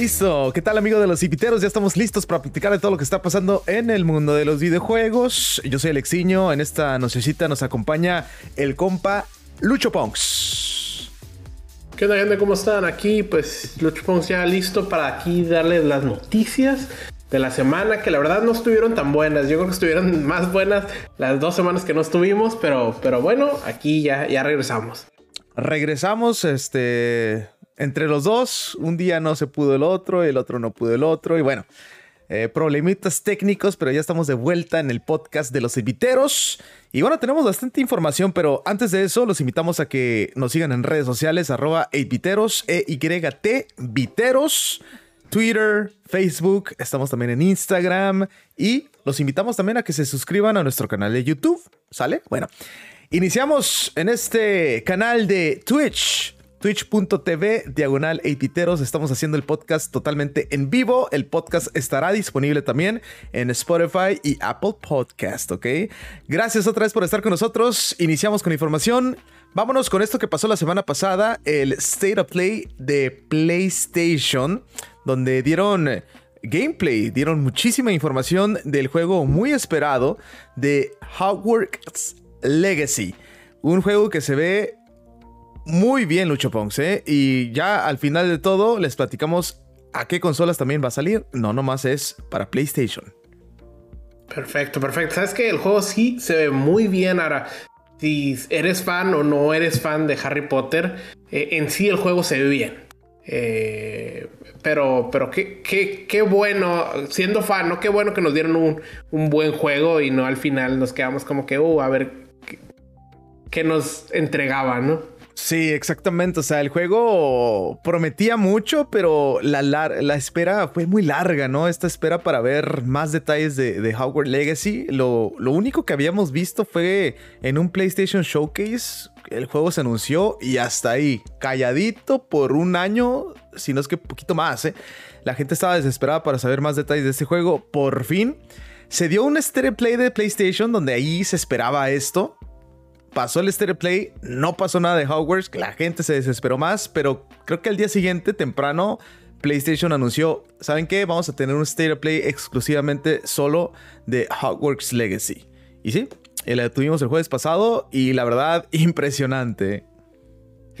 Listo, ¿qué tal amigo de los inviteros? Ya estamos listos para platicar de todo lo que está pasando en el mundo de los videojuegos. Yo soy Alexiño, en esta nochecita nos acompaña el compa Lucho Ponks. ¿Qué onda gente? ¿Cómo están? Aquí pues Lucho Ponks ya listo para aquí darles las noticias de la semana que la verdad no estuvieron tan buenas. Yo creo que estuvieron más buenas las dos semanas que no estuvimos, pero, pero bueno, aquí ya, ya regresamos. Regresamos, este entre los dos, un día no se pudo el otro, el otro no pudo el otro, y bueno, eh, problemitas técnicos, pero ya estamos de vuelta en el podcast de los inviteros. Y bueno, tenemos bastante información, pero antes de eso, los invitamos a que nos sigan en redes sociales, arroba 8viteros, E-Y-T, Viteros, Twitter, Facebook, estamos también en Instagram y los invitamos también a que se suscriban a nuestro canal de YouTube, ¿sale? Bueno, iniciamos en este canal de Twitch twitch.tv diagonal eititeros. Estamos haciendo el podcast totalmente en vivo. El podcast estará disponible también en Spotify y Apple Podcast, ¿ok? Gracias otra vez por estar con nosotros. Iniciamos con información. Vámonos con esto que pasó la semana pasada, el State of Play de PlayStation, donde dieron gameplay, dieron muchísima información del juego muy esperado de Hogwarts Legacy. Un juego que se ve muy bien, Lucho Ponks, ¿eh? Y ya al final de todo les platicamos a qué consolas también va a salir. No, nomás es para PlayStation. Perfecto, perfecto. Sabes que el juego sí se ve muy bien. Ahora, si eres fan o no eres fan de Harry Potter, eh, en sí el juego se ve bien. Eh, pero, pero qué, qué, qué, bueno, siendo fan, ¿no? Qué bueno que nos dieron un, un, buen juego y no al final nos quedamos como que, uh, a ver qué, qué nos entregaban, ¿no? Sí, exactamente. O sea, el juego prometía mucho, pero la, la, espera fue muy larga, ¿no? Esta espera para ver más detalles de, de Hogwarts Legacy. Lo, lo, único que habíamos visto fue en un PlayStation Showcase. El juego se anunció y hasta ahí, calladito por un año, si no es que poquito más, ¿eh? La gente estaba desesperada para saber más detalles de este juego. Por fin se dio un Stereo Play de PlayStation donde ahí se esperaba esto pasó el Stereo Play, no pasó nada de Hogwarts, la gente se desesperó más, pero creo que al día siguiente, temprano, PlayStation anunció, ¿saben qué? Vamos a tener un Stereo Play exclusivamente solo de Hogwarts Legacy. Y sí, la tuvimos el jueves pasado y la verdad, impresionante.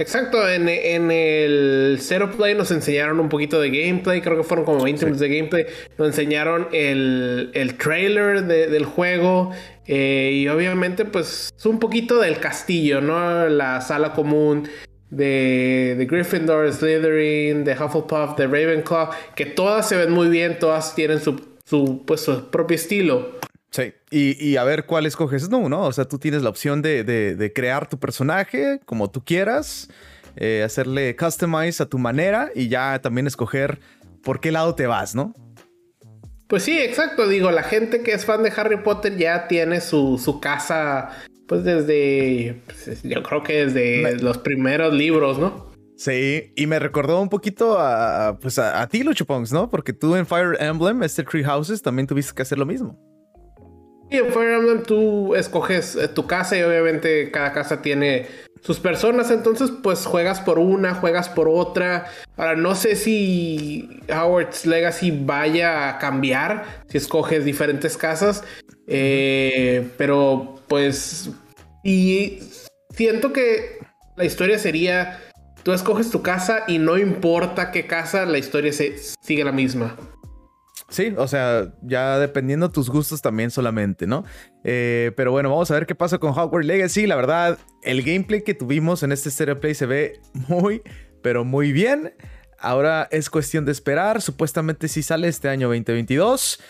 Exacto, en, el Zero Play nos enseñaron un poquito de gameplay, creo que fueron como 20 minutos de gameplay, nos enseñaron el, el trailer del juego eh, y obviamente pues es un poquito del castillo, ¿no? La sala común de, de Gryffindor, Slytherin, de Hufflepuff, de Ravenclaw, que todas se ven muy bien, todas tienen su, su, pues, su propio estilo. Sí, y, a ver cuál escoges, no, ¿no? O sea, tú tienes la opción de, crear tu personaje como tú quieras, eh, hacerle customize a tu manera y ya también escoger por qué lado te vas, ¿no? Pues sí, exacto. Digo, la gente que es fan de Harry Potter ya tiene su, casa, pues desde, pues, yo creo que desde los primeros libros, ¿no? Sí, y me recordó un poquito a, pues a, ti, Lucho ¿no? Porque tú en Fire Emblem, este Tree Houses, también tuviste que hacer lo mismo. Sí, en Fire Emblem tú escoges eh, tu casa y obviamente cada casa tiene sus personas, entonces pues juegas por una, juegas por otra. Ahora no sé si Howard's Legacy vaya a cambiar si escoges diferentes casas, eh, pero pues y siento que la historia sería tú escoges tu casa y no importa qué casa, la historia se, sigue la misma. Sí, o sea, ya dependiendo tus gustos también solamente, ¿no? Eh, pero bueno, vamos a ver qué pasa con Hogwarts Legacy. La verdad, el gameplay que tuvimos en este Stereo Play se ve muy, pero muy bien. Ahora es cuestión de esperar. Supuestamente sí sale este año 2022.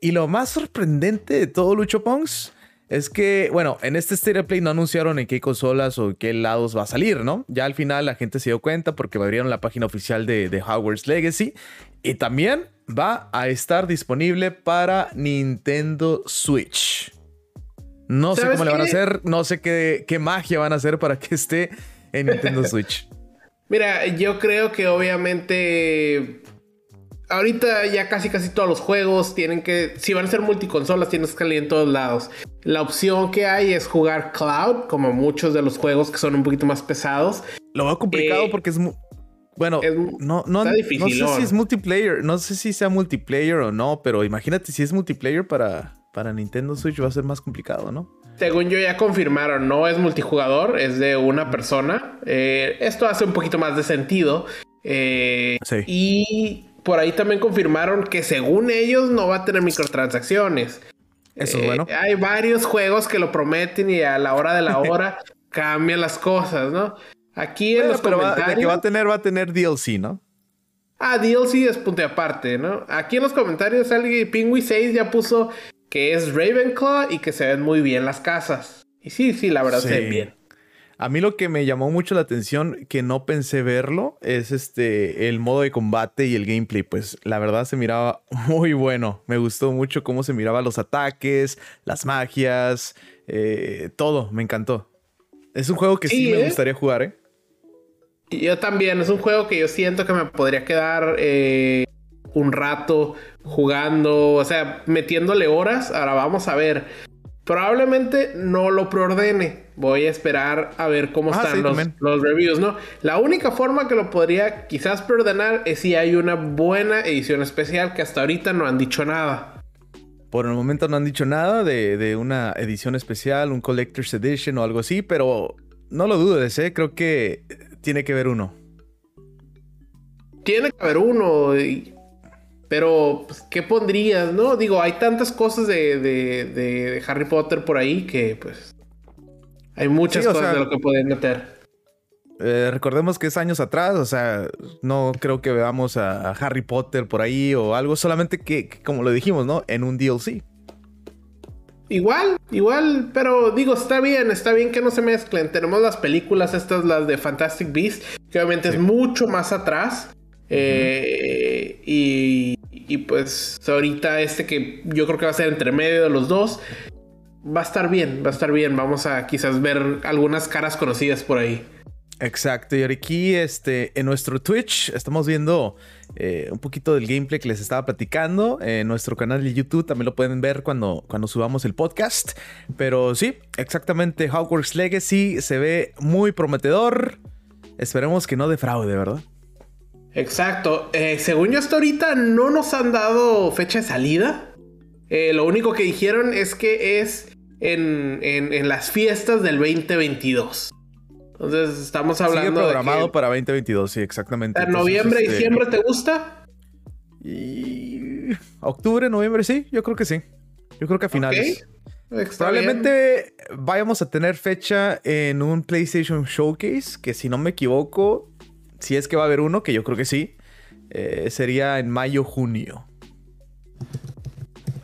Y lo más sorprendente de todo, Lucho Pongs, es que, bueno, en este Stereo Play no anunciaron en qué consolas o qué lados va a salir, ¿no? Ya al final la gente se dio cuenta porque abrieron la página oficial de, de Hogwarts Legacy. Y también va a estar disponible para Nintendo Switch. No sé cómo le van a hacer, no sé qué, qué magia van a hacer para que esté en Nintendo Switch. Mira, yo creo que obviamente ahorita ya casi casi todos los juegos tienen que, si van a ser multiconsolas, tienes que salir en todos lados. La opción que hay es jugar cloud, como muchos de los juegos que son un poquito más pesados. Lo veo complicado eh, porque es Bueno, no, no, no sé si es multiplayer, no sé si sea multiplayer o no, pero imagínate si es multiplayer para, para Nintendo Switch va a ser más complicado, ¿no? Según yo ya confirmaron, no es multijugador, es de una persona. Eh, esto hace un poquito más de sentido. Eh, sí. Y por ahí también confirmaron que según ellos no va a tener microtransacciones. Eso es bueno. Eh, hay varios juegos que lo prometen y a la hora de la hora cambian las cosas, ¿no? Aquí en los comentarios... Va, que va a tener, va a tener DLC, ¿no? Ah, DLC es punto aparte, ¿no? Aquí en los comentarios alguien Pingui 6 ya puso que es Ravenclaw y que se ven muy bien las casas. Y sí, sí, la verdad se ven bien. A mí lo que me llamó mucho la atención, que no pensé verlo, es este el modo de combate y el gameplay. Pues la verdad se miraba muy bueno. Me gustó mucho cómo se miraban los ataques, las magias, eh, todo. Me encantó. Es un juego que sí, me ¿eh? gustaría jugar, ¿eh? Yo también. Es un juego que yo siento que me podría quedar eh, un rato jugando, o sea, metiéndole horas. Ahora vamos a ver. Probablemente no lo preordene. Voy a esperar a ver cómo ah, están los, reviews, ¿no? La única forma que lo podría quizás preordenar es si hay una buena edición especial que hasta ahorita no han dicho nada. Por el momento no han dicho nada de, de una edición especial, un Collector's Edition o algo así, pero no lo dudes, ¿eh? Creo que tiene que haber uno. Tiene que haber uno. Y pero, pues, ¿qué pondrías, no? Digo, hay tantas cosas de, de, Harry Potter por ahí que, pues, hay muchas cosas de lo que pueden meter. Eh, recordemos que es años atrás, o sea, no creo que veamos a, Harry Potter por ahí o algo, solamente que, como lo dijimos, ¿no? En un DLC. Igual, igual, pero digo, está bien, está bien que no se mezclen. Tenemos las películas, estas, las de Fantastic Beasts, que obviamente es mucho más atrás. Eh, y, y, pues ahorita este que yo creo que va a ser entre medio de los dos, va a estar bien, va a estar bien. Vamos a quizás ver algunas caras conocidas por ahí. Exacto, y aquí este, en nuestro Twitch estamos viendo eh, un poquito del gameplay que les estaba platicando. En nuestro canal de YouTube también lo pueden ver cuando, cuando subamos el podcast. Pero sí, exactamente, Hogwarts Legacy se ve muy prometedor. Esperemos que no defraude, ¿verdad? Exacto. Eh, según yo hasta ahorita no nos han dado fecha de salida. Eh, lo único que dijeron es que es en, las fiestas del 2022. Entonces estamos hablando Sigue programado para 2022, sí, exactamente. ¿En noviembre, este, diciembre te gusta? Y... Octubre, noviembre, sí, yo creo que sí. Yo creo que a finales. Probablemente vayamos a tener fecha en un PlayStation Showcase, que si no me equivoco, si es que va a haber uno, que yo creo que sí, eh, sería en mayo, junio.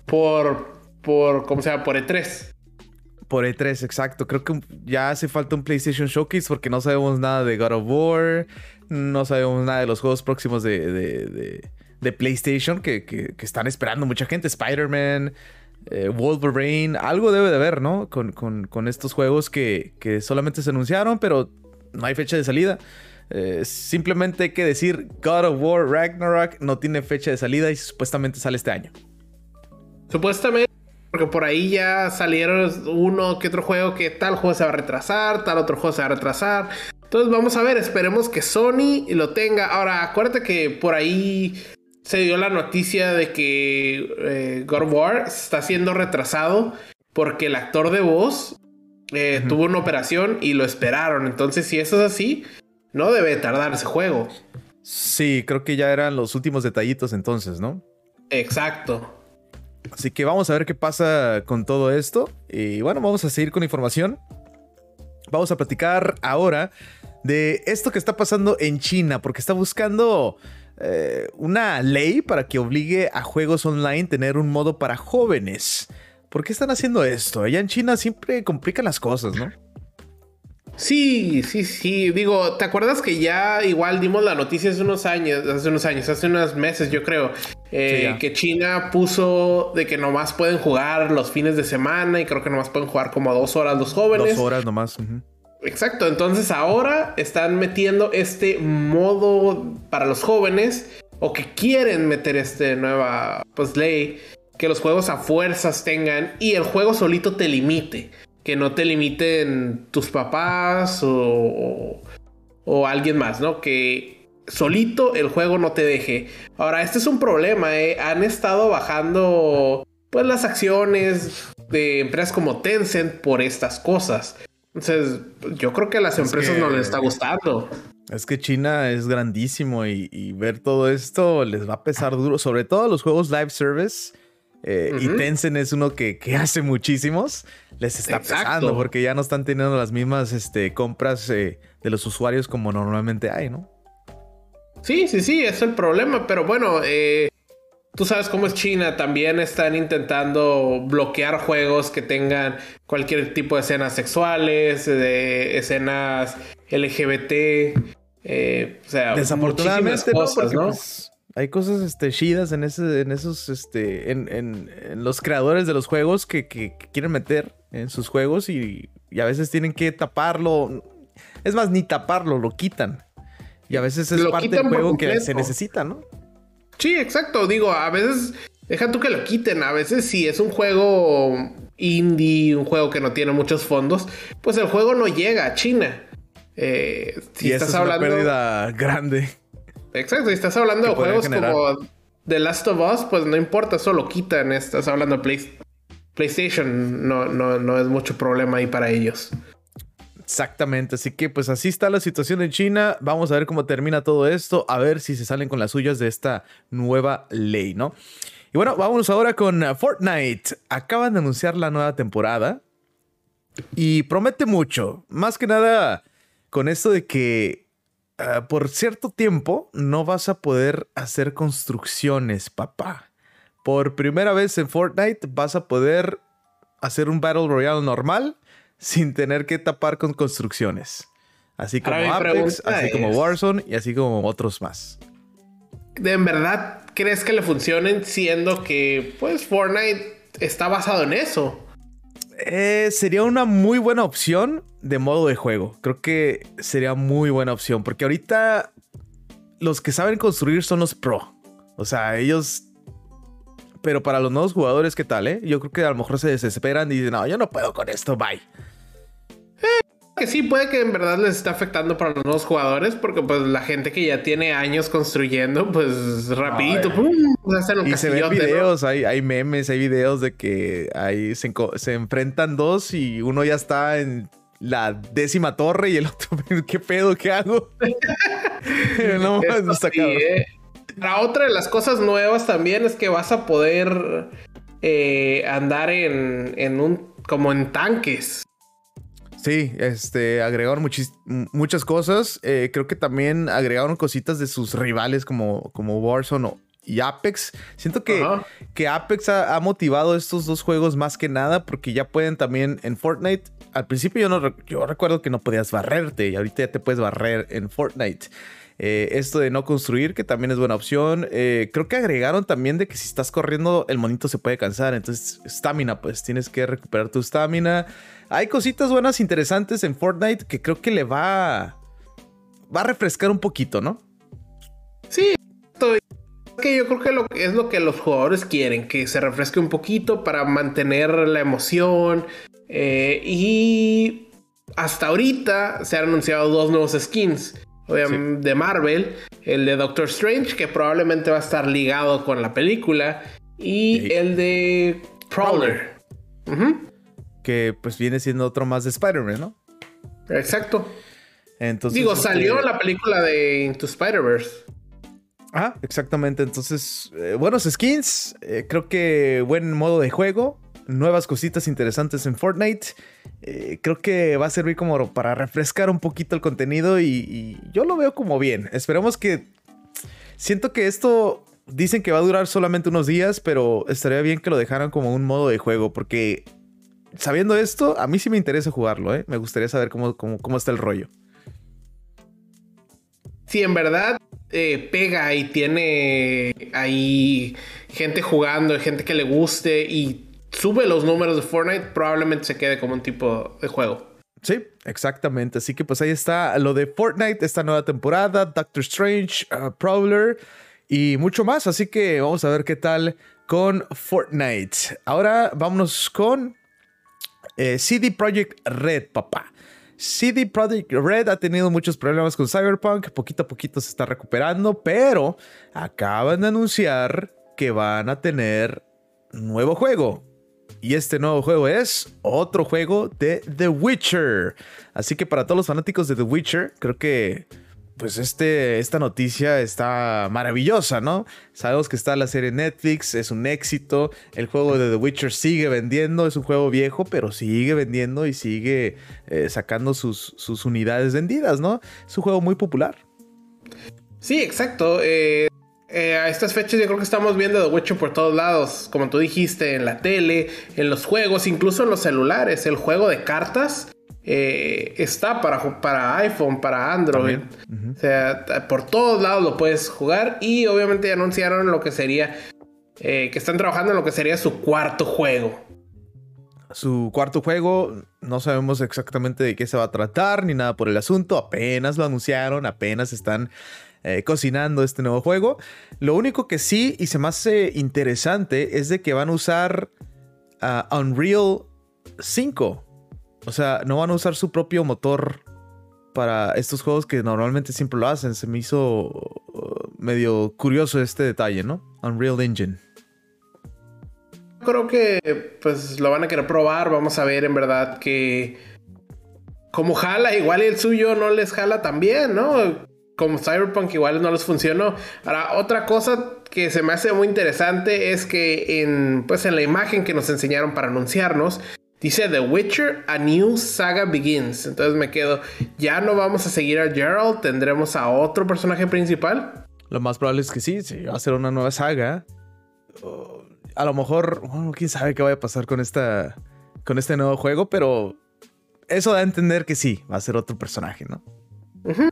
Por, por, ¿cómo se llama? Por E3. Por E3, exacto. Creo que ya hace falta un PlayStation Showcase porque no sabemos nada de God of War, no sabemos nada de los juegos próximos de, de, PlayStation que, que, están esperando mucha gente. Spider-Man, eh, Wolverine, algo debe de haber, ¿no? Con, con, con estos juegos que, que solamente se anunciaron, pero no hay fecha de salida. Eh, simplemente hay que decir God of War Ragnarok no tiene fecha de salida y supuestamente sale este año. Supuestamente, porque por ahí ya salieron uno que otro juego que tal juego se va a retrasar, tal otro juego se va a retrasar. Entonces vamos a ver, esperemos que Sony lo tenga. Ahora, acuérdate que por ahí se dio la noticia de que eh, God of War está siendo retrasado porque el actor de voz eh, tuvo una operación y lo esperaron. Entonces, si eso es así, no debe tardar ese juego. Sí, creo que ya eran los últimos detallitos entonces, ¿no? Exacto. Así que vamos a ver qué pasa con todo esto. Y bueno, vamos a seguir con información. Vamos a platicar ahora de esto que está pasando en China, porque está buscando eh, una ley para que obligue a juegos online tener un modo para jóvenes. ¿Por qué están haciendo esto? Allá en China siempre complican las cosas, ¿no? Sí, sí, sí. Digo, ¿te acuerdas que ya igual dimos la noticia hace unos años, hace unos años, hace unos meses, yo creo, eh, que China puso de que nomás pueden jugar los fines de semana y creo que nomás pueden jugar como dos horas los jóvenes. Dos horas nomás. Exacto. Entonces ahora están metiendo este modo para los jóvenes o que quieren meter este nueva pues ley que los juegos a fuerzas tengan y el juego solito te limite que no te limiten tus papás o, o, alguien más, ¿no? Que solito el juego no te deje. Ahora, este es un problema, ¿eh? Han estado bajando pues las acciones de empresas como Tencent por estas cosas. Entonces, yo creo que a las empresas no les está gustando. Es que China es grandísimo y, ver todo esto les va a pesar duro, sobre todo los juegos live service. Eh, y Tencent es uno que, hace muchísimos. Les está pesando porque ya no están teniendo las mismas este, compras eh, de los usuarios como normalmente hay, ¿no? Sí, sí, sí, es el problema. Pero bueno, eh, tú sabes cómo es China. También están intentando bloquear juegos que tengan cualquier tipo de escenas sexuales, de escenas LGBT. Eh, o sea, desafortunadamente cosas, ¿no? Pues, hay cosas este, chidas en, ese, en esos, este, en, en, los creadores de los juegos que, que, quieren meter en sus juegos y, y, a veces tienen que taparlo. Es más, ni taparlo, lo quitan. Y a veces es parte del juego que se necesita, ¿no? Sí, exacto. Digo, a veces, deja tú que lo quiten. A veces si es un juego indie, un juego que no tiene muchos fondos, pues el juego no llega a China. Eh, si estás hablando... una pérdida grande. Exacto, si estás hablando de juegos como The Last of Us, pues no importa, solo quitan. Estás hablando de PlayStation, no, no, no es mucho problema ahí para ellos. Exactamente, así que pues así está la situación en China. Vamos a ver cómo termina todo esto, a ver si se salen con las suyas de esta nueva ley, ¿no? Y bueno, vámonos ahora con uh, Fortnite. Acaban de anunciar la nueva temporada y promete mucho. Más que nada con esto de que uh, por cierto tiempo no vas a poder hacer construcciones, papá. Por primera vez en Fortnite vas a poder hacer un Battle Royale normal sin tener que tapar con construcciones. Así como Apex, así como Warzone y así como otros más. ¿De verdad crees que le funcionen siendo que pues Fortnite está basado en eso? Eh, sería una muy buena opción de modo de juego. Creo que sería muy buena opción porque ahorita los que saben construir son los pro. O sea, ellos pero para los nuevos jugadores, ¿qué tal, eh? Yo creo que a lo mejor se desesperan y dicen, no, yo no puedo con esto, bye. Eh, que sí, puede que en verdad les esté afectando para los nuevos jugadores, porque pues la gente que ya tiene años construyendo, pues rapidito, pum, hacen Y se ven videos, hay, hay, memes, hay videos de que ahí se, se enfrentan dos y uno ya está en la décima torre y el otro, ¿qué pedo? ¿Qué hago? no, no está sí, eh. La otra de las cosas nuevas también es que vas a poder eh, andar en, en, un como en tanques. Sí, este agregaron muchas cosas. Eh, creo que también agregaron cositas de sus rivales como, como Warzone y Apex. Siento que, que Apex ha, motivado estos dos juegos más que nada porque ya pueden también en Fortnite. Al principio yo no yo recuerdo que no podías barrerte y ahorita ya te puedes barrer en Fortnite. Eh, esto de no construir, que también es buena opción. Eh, creo que agregaron también de que si estás corriendo, el monito se puede cansar. Entonces, estamina, pues tienes que recuperar tu estamina. Hay cositas buenas, interesantes en Fortnite que creo que le va, va a refrescar un poquito, ¿no? Sí, que yo creo que lo, es lo que los jugadores quieren, que se refresque un poquito para mantener la emoción. Eh, y hasta ahorita se han anunciado dos nuevos skins de Marvel, el de Doctor Strange, que probablemente va a estar ligado con la película, y el de Prowler. Que pues viene siendo otro más de Spider-Man, ¿no? Exacto. Entonces, Digo, salió este la película de Into Spider-Verse. Ah, exactamente. Entonces, eh, buenos skins. Eh, creo que buen modo de juego nuevas cositas interesantes en Fortnite. Eh, creo que va a servir como para refrescar un poquito el contenido y, yo lo veo como bien. Esperemos que... Siento que esto dicen que va a durar solamente unos días, pero estaría bien que lo dejaran como un modo de juego porque sabiendo esto, a mí sí me interesa jugarlo, ¿eh? Me gustaría saber cómo, cómo, está el rollo. Si en verdad eh, pega y tiene ahí gente jugando, gente que le guste y sube los números de Fortnite, probablemente se quede como un tipo de juego. Sí, exactamente. Así que pues ahí está lo de Fortnite, esta nueva temporada, Doctor Strange, uh, Prowler y mucho más. Así que vamos a ver qué tal con Fortnite. Ahora vámonos con eh, CD Projekt Red, papá. CD Projekt Red ha tenido muchos problemas con Cyberpunk, poquito a poquito se está recuperando, pero acaban de anunciar que van a tener nuevo juego. Y este nuevo juego es otro juego de The Witcher. Así que para todos los fanáticos de The Witcher, creo que pues este, esta noticia está maravillosa, ¿no? Sabemos que está la serie Netflix, es un éxito, el juego de The Witcher sigue vendiendo, es un juego viejo, pero sigue vendiendo y sigue eh, sacando sus, sus, unidades vendidas, ¿no? Es un juego muy popular. Sí, exacto. Eh, eh, a estas fechas yo creo que estamos viendo The Witcher por todos lados, como tú dijiste, en la tele, en los juegos, incluso en los celulares. El juego de cartas eh, está para, para iPhone, para Android. O sea, por todos lados lo puedes jugar. Y obviamente anunciaron lo que sería. Eh, que están trabajando en lo que sería su cuarto juego. Su cuarto juego, no sabemos exactamente de qué se va a tratar ni nada por el asunto. Apenas lo anunciaron, apenas están eh, cocinando este nuevo juego. Lo único que sí y se me hace interesante es de que van a usar Unreal 5 o sea, no van a usar su propio motor para estos juegos que normalmente siempre lo hacen. Se me hizo uh, medio curioso este detalle, ¿no? Unreal Engine. Creo que pues lo van a querer probar. Vamos a ver en verdad que como jala, igual el suyo no les jala también, ¿no? Como Cyberpunk igual no les funcionó. Ahora, otra cosa que se me hace muy interesante es que en, pues en la imagen que nos enseñaron para anunciarnos, Dice The Witcher, a new saga begins. Entonces me quedo, ya no vamos a seguir a Geralt, tendremos a otro personaje principal. Lo más probable es que sí, sí, va a ser una nueva saga. a lo mejor, bueno, quién sabe qué vaya a pasar con esta con este nuevo juego, pero eso da a entender que sí, va a ser otro personaje, ¿no? quedo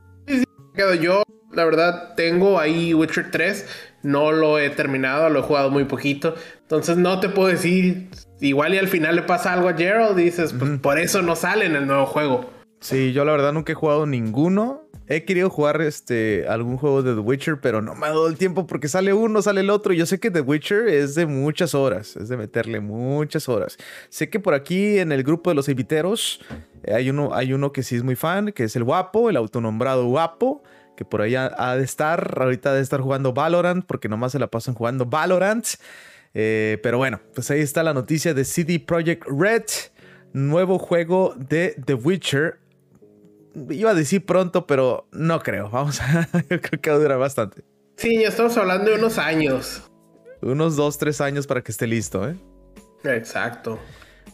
yo, la verdad, tengo ahí Witcher 3, no lo he terminado, lo he jugado muy poquito, entonces no te puedo decir igual y al final le pasa algo a Gerald y dices, pues por eso no sale en el nuevo juego. Sí, yo la verdad nunca he jugado ninguno. He querido jugar este algún juego de The Witcher, pero no me ha dado el tiempo porque sale uno, sale el otro. Yo sé que The Witcher es de muchas horas, es de meterle muchas horas. Sé que por aquí en el grupo de los inviteros eh, hay uno, hay uno que sí es muy fan, que es el guapo, el autonombrado guapo, que por ahí ha, de estar, ahorita de estar jugando Valorant, porque nomás se la pasan jugando Valorant. Eh, pero bueno, pues ahí está la noticia de CD Projekt Red, nuevo juego de The Witcher. Iba a decir pronto, pero no creo. Vamos a. Yo creo que va a durar bastante. Sí, ya estamos hablando de unos años. Unos dos, tres años para que esté listo, ¿eh? Exacto.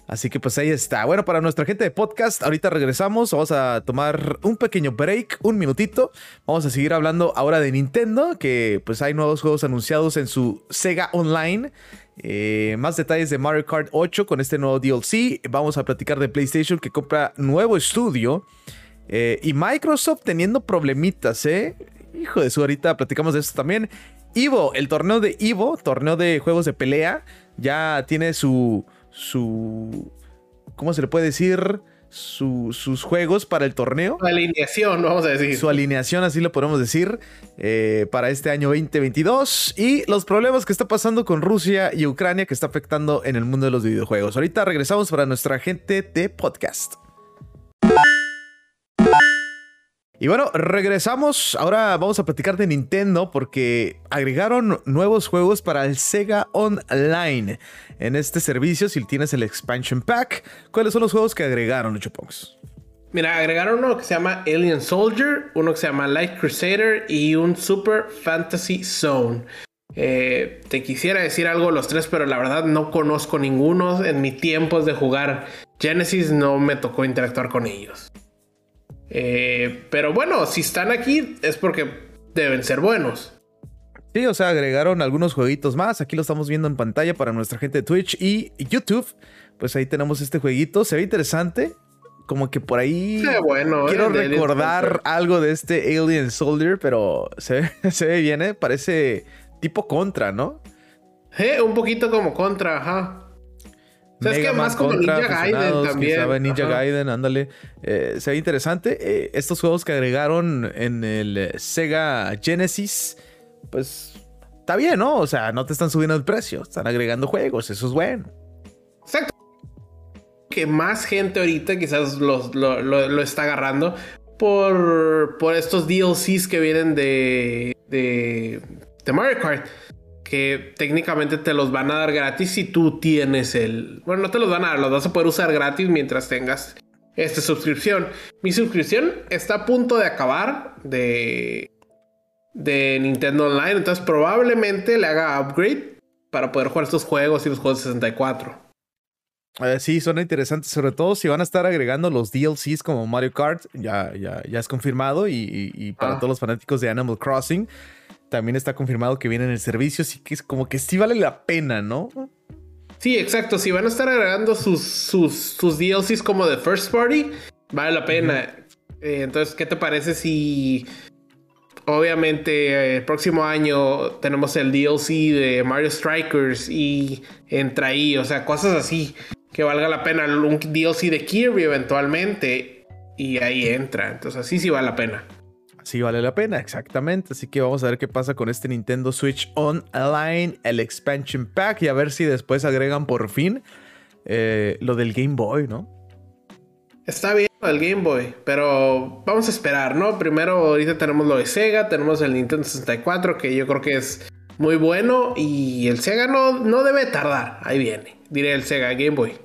Así que pues ahí está. Bueno, para nuestra gente de podcast, ahorita regresamos. Vamos a tomar un pequeño break, un minutito. Vamos a seguir hablando ahora de Nintendo, que pues hay nuevos juegos anunciados en su Sega Online. Eh, más detalles de Mario Kart 8 con este nuevo DLC. Vamos a platicar de PlayStation que compra nuevo estudio. Eh, y Microsoft teniendo problemitas, ¿eh? Hijo de su, ahorita platicamos de esto también. Evo, el torneo de Evo, torneo de juegos de pelea, ya tiene su su... ¿Cómo se le puede decir? sus juegos para el torneo. Su alineación, vamos a decir. Su alineación, así lo podemos decir, eh, para este año 2022. Y los problemas que está pasando con Rusia y Ucrania que está afectando en el mundo de los videojuegos. Ahorita regresamos para nuestra gente de podcast. Y bueno, regresamos. Ahora vamos a platicar de Nintendo porque agregaron nuevos juegos para el Sega Online. En este servicio, si tienes el Expansion Pack, ¿cuáles son los juegos que agregaron, Chupongs? Mira, agregaron uno que se llama Alien Soldier, uno que se llama Light Crusader y un Super Fantasy Zone. Eh, te quisiera decir algo los tres, pero la verdad no conozco ninguno. En mi tiempos de jugar Genesis no me tocó interactuar con ellos. Eh, pero bueno, si están aquí es porque deben ser buenos. Sí, o sea, agregaron algunos jueguitos más. Aquí lo estamos viendo en pantalla para nuestra gente de Twitch y YouTube. Pues ahí tenemos este jueguito. Se ve interesante. Como que por ahí bueno, quiero eh, recordar algo de este Alien Soldier, pero se, se ve bien, ¿eh? Parece tipo contra, ¿no? Eh, un poquito como contra, ajá. O es que más como Ninja Gaiden también. Ninja Gaiden, ándale. Eh, se ve interesante. Eh, estos juegos que agregaron en el Sega Genesis, pues está bien, ¿no? O sea, no te están subiendo el precio, están agregando juegos, eso es bueno. Exacto. que más gente ahorita quizás lo, está agarrando por, por estos DLCs que vienen de, de, de Mario Kart que técnicamente te los van a dar gratis si tú tienes el... Bueno, no te los van a dar, los vas a poder usar gratis mientras tengas esta suscripción. Mi suscripción está a punto de acabar de, de Nintendo Online, entonces probablemente le haga upgrade para poder jugar estos juegos y los juegos de 64. Eh, sí, suena interesante, sobre todo si van a estar agregando los DLCs como Mario Kart, ya, ya, ya es confirmado, y, para ah. todos los fanáticos de Animal Crossing, también está confirmado que viene en el servicio, así que es como que sí vale la pena, ¿no? Sí, exacto. Si van a estar agregando sus, sus, sus DLCs como de First Party, vale la pena. Eh, entonces, ¿qué te parece si obviamente eh, el próximo año tenemos el DLC de Mario Strikers y entra ahí, o sea, cosas así que valga la pena, un DLC de Kirby eventualmente y ahí entra. Entonces, así sí vale la pena. Sí, vale la pena, exactamente. Así que vamos a ver qué pasa con este Nintendo Switch Online, el Expansion Pack, y a ver si después agregan por fin eh, lo del Game Boy, ¿no? Está bien el Game Boy, pero vamos a esperar, ¿no? Primero, ahorita tenemos lo de Sega, tenemos el Nintendo 64, que yo creo que es muy bueno, y el Sega no, no debe tardar. Ahí viene, diré el Sega Game Boy.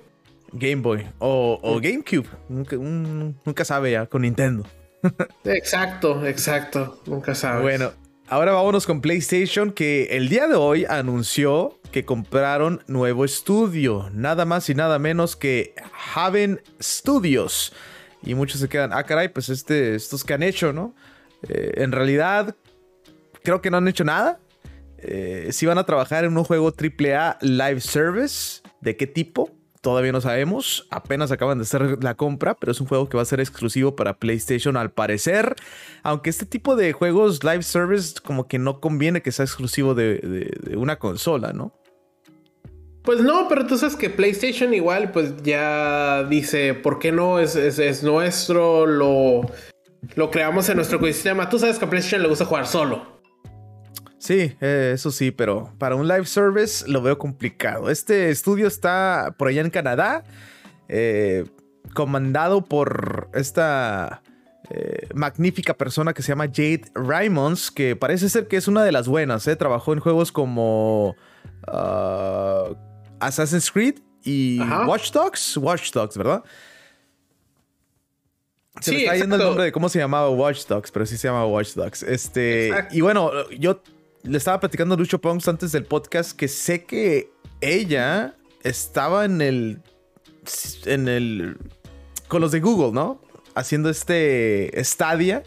Game Boy o, GameCube, nunca, nunca sabe ya con Nintendo exacto, exacto. Nunca sabes. Bueno, ahora vámonos con PlayStation, que el día de hoy anunció que compraron nuevo estudio. Nada más y nada menos que Haven Studios. Y muchos se quedan, ah, caray, pues este, estos que han hecho, ¿no? Eh, en realidad, creo que no han hecho nada. Eh, si van a trabajar en un juego AAA live service. ¿De qué tipo? Todavía no sabemos, apenas acaban de hacer la compra, pero es un juego que va a ser exclusivo para PlayStation al parecer. Aunque este tipo de juegos live service como que no conviene que sea exclusivo de, una consola, ¿no? Pues no, pero tú sabes que PlayStation igual pues ya dice, ¿por qué no? Es, es, nuestro, lo, lo creamos en nuestro ecosistema. Tú sabes que a PlayStation le gusta jugar solo. Sí, eh, eso sí, pero para un live service lo veo complicado. Este estudio está por allá en Canadá, eh, comandado por esta eh, magnífica persona que se llama Jade Raymonds, que parece ser que es una de las buenas. Trabajó en juegos como ah, Assassin's Creed y Watch Dogs. Watch Dogs, ¿verdad? Se me está yendo el nombre de cómo se llamaba Watch Dogs, pero sí se llama Watch Dogs. Este, y bueno, yo le estaba platicando a Lucho Ponks antes del podcast que sé que ella estaba en el. En el. Con los de Google, ¿no? Haciendo este Stadia.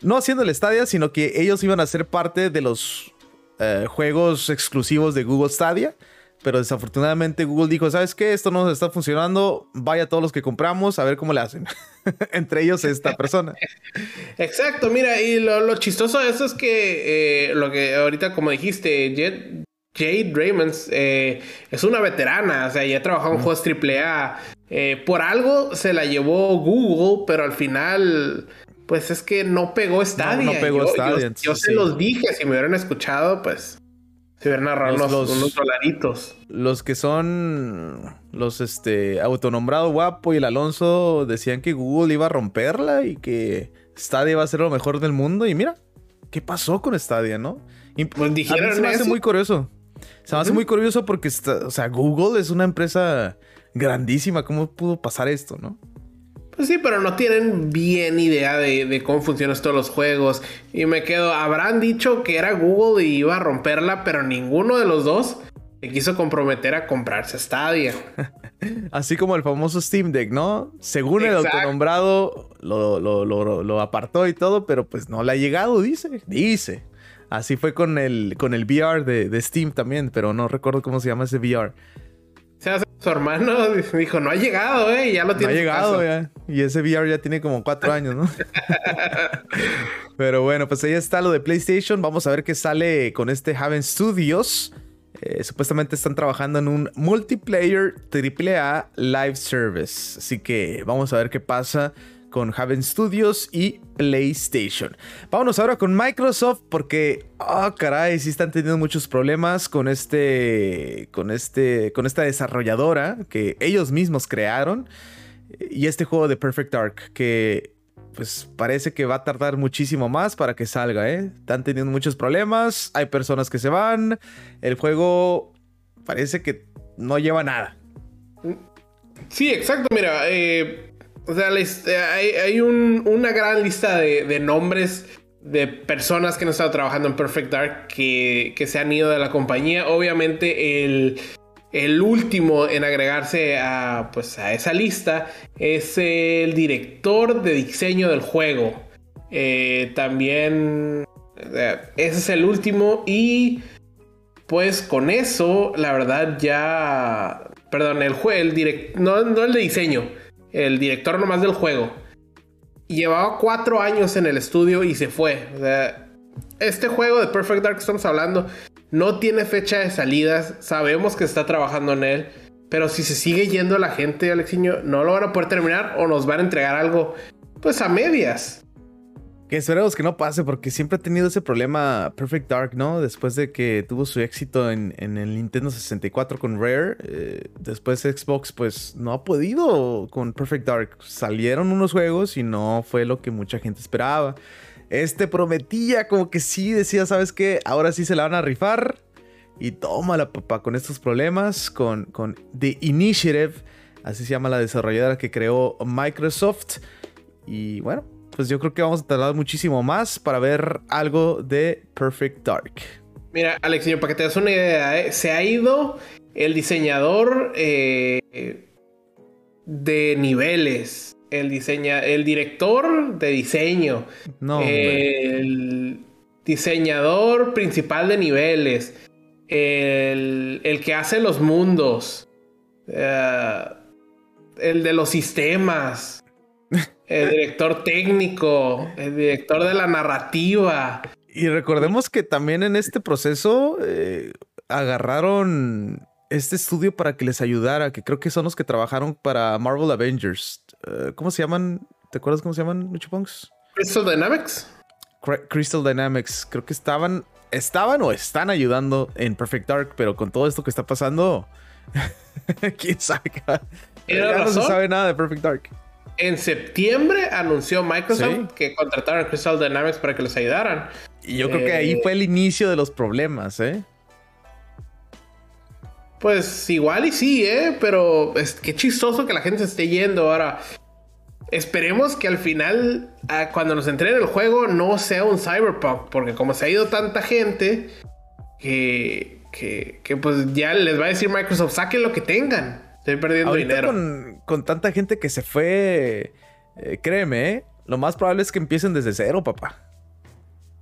No haciendo el Stadia, sino que ellos iban a ser parte de los eh, juegos exclusivos de Google Stadia. Pero desafortunadamente Google dijo, ¿sabes qué? Esto no está funcionando. Vaya todos los que compramos a ver cómo le hacen. Entre ellos esta persona. Exacto, mira, y lo, chistoso de eso es que eh, lo que ahorita, como dijiste, Jade Raymonds eh, es una veterana, o sea, ya ha trabajado en juegos AAA. Eh, por algo se la llevó Google, pero al final, pues es que no pegó Stadia. No, pegó Stadia. Yo, se los dije, si me hubieran escuchado, pues se hubieran narrado los, unos dolaritos. Los que son los este autonombrado guapo y el Alonso decían que Google iba a romperla y que Stadia iba a ser lo mejor del mundo. Y mira, ¿qué pasó con Stadia, no? pues dijeron se me hace muy curioso. Se me hace muy curioso porque, o sea, Google es una empresa grandísima. ¿Cómo pudo pasar esto, no? Pues sí, pero no tienen bien idea de, cómo funcionan todos los juegos. Y me quedo, habrán dicho que era Google y iba a romperla, pero ninguno de los dos se quiso comprometer a comprarse Stadia. Así como el famoso Steam Deck, ¿no? Según el autonombrado lo, lo, apartó y todo, pero pues no le ha llegado, dice. Dice. Así fue con el, con el VR de, de Steam también, pero no recuerdo cómo se llama ese VR. Sea, su hermano dijo, no ha llegado, ¿eh? Ya lo tiene. No ha llegado, ya. Y ese VR ya tiene como cuatro años, ¿no? Pero bueno, pues ahí está lo de PlayStation. Vamos a ver qué sale con este Haven Studios. Eh, supuestamente están trabajando en un multiplayer AAA live service. Así que vamos a ver qué pasa con Haven Studios y PlayStation. Vámonos ahora con Microsoft porque, oh caray, sí están teniendo muchos problemas con este, con este, con esta desarrolladora que ellos mismos crearon y este juego de Perfect Dark que pues parece que va a tardar muchísimo más para que salga, ¿eh? Están teniendo muchos problemas, hay personas que se van, el juego parece que no lleva nada. Sí, exacto, mira, eh, o sea, hay, una gran lista de, nombres de personas que han estado trabajando en Perfect Dark que, que se han ido de la compañía. Obviamente el último en agregarse a, pues, a esa lista es el director de diseño del juego. Eh, también ese es el último y pues con eso la verdad ya... Perdón, el juego, el no, no el de diseño, el director nomás del juego. Llevaba cuatro años en el estudio y se fue. este juego de Perfect Dark que estamos hablando no tiene fecha de salidas. Sabemos que está trabajando en él. Pero si se sigue yendo la gente, Alexiño, no lo van a poder terminar o nos van a entregar algo, pues a medias. Que esperemos que no pase, porque siempre ha tenido ese problema Perfect Dark, ¿no? Después de que tuvo su éxito en, el Nintendo 64 con Rare, eh, después Xbox, pues no ha podido con Perfect Dark. Salieron unos juegos y no fue lo que mucha gente esperaba. Este prometía como que sí, decía, ¿sabes qué? Ahora sí se la van a rifar. Y tómala, papá, con estos problemas, con, con The Initiative, así se llama la desarrolladora que creó Microsoft. Y bueno, pues yo creo que vamos a tardar muchísimo más para ver algo de Perfect Dark. Mira, Alex, para que te das una idea, ¿eh? se ha ido el diseñador eh, de niveles el diseña, el director de diseño, no, el diseñador principal de niveles, el, el que hace los mundos, eh, el de los sistemas, el director técnico, el director de la narrativa. Y recordemos que también en este proceso eh, agarraron este estudio para que les ayudara, que creo que son los que trabajaron para Marvel Avengers. Eh, ¿Cómo se llaman? ¿Te acuerdas cómo se llaman, Luchapunks? Crystal Dynamics. Crystal Dynamics. Creo que estaban, estaban o están ayudando en Perfect Dark, pero con todo esto que está pasando, quién sabe. Ya no se sabe nada de Perfect Dark. En septiembre anunció Microsoft que contrataron a Crystal Dynamics para que les ayudaran. Y yo creo que ahí eh, fue el inicio de los problemas, ¿eh? Pues igual y sí, ¿eh? Pero es, qué chistoso que la gente se esté yendo ahora. Esperemos que al final, ah, cuando nos entreguen el juego, no sea un Cyberpunk. Porque como se ha ido tanta gente, que, que, pues ya les va a decir Microsoft, saquen lo que tengan. Estoy perdiendo dinero. Con, con, tanta gente que se fue, eh, créeme, ¿eh? lo más probable es que empiecen desde cero, papá.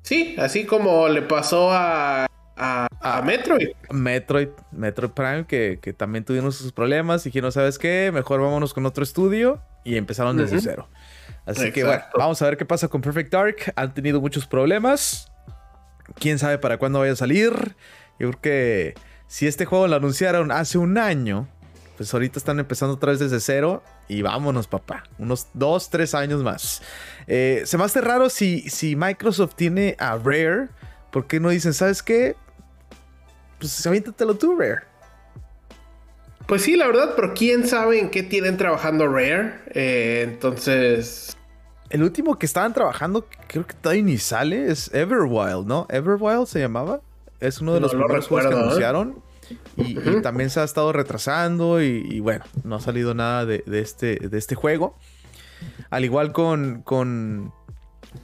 Sí, así como le pasó a a, Metroid. Metroid, Metroid Prime, que, también tuvieron sus problemas. Y dijeron, ¿sabes qué? Mejor vámonos con otro estudio. Y empezaron desde cero. Así que bueno, vamos a ver qué pasa con Perfect Dark. Han tenido muchos problemas. Quién sabe para cuándo vaya a salir. Yo creo que si este juego lo anunciaron hace un año, pues ahorita están empezando otra vez desde cero. Y vámonos, papá. Unos dos, tres años más. Eh, se me hace raro si, si Microsoft tiene a Rare. ¿Por qué no dicen, ¿sabes qué? pues aviéntatelo tú, Rare. Pues sí, la verdad, pero quién sabe en qué tienen trabajando Rare. Eh, entonces. El último que estaban trabajando, creo que todavía ni sale, es Everwild, ¿no? Everwild se llamaba. Es uno de los primeros juegos que ¿eh? anunciaron. Y, también se ha estado retrasando. Y, bueno, no ha salido nada de, este, de este juego. Al igual con, con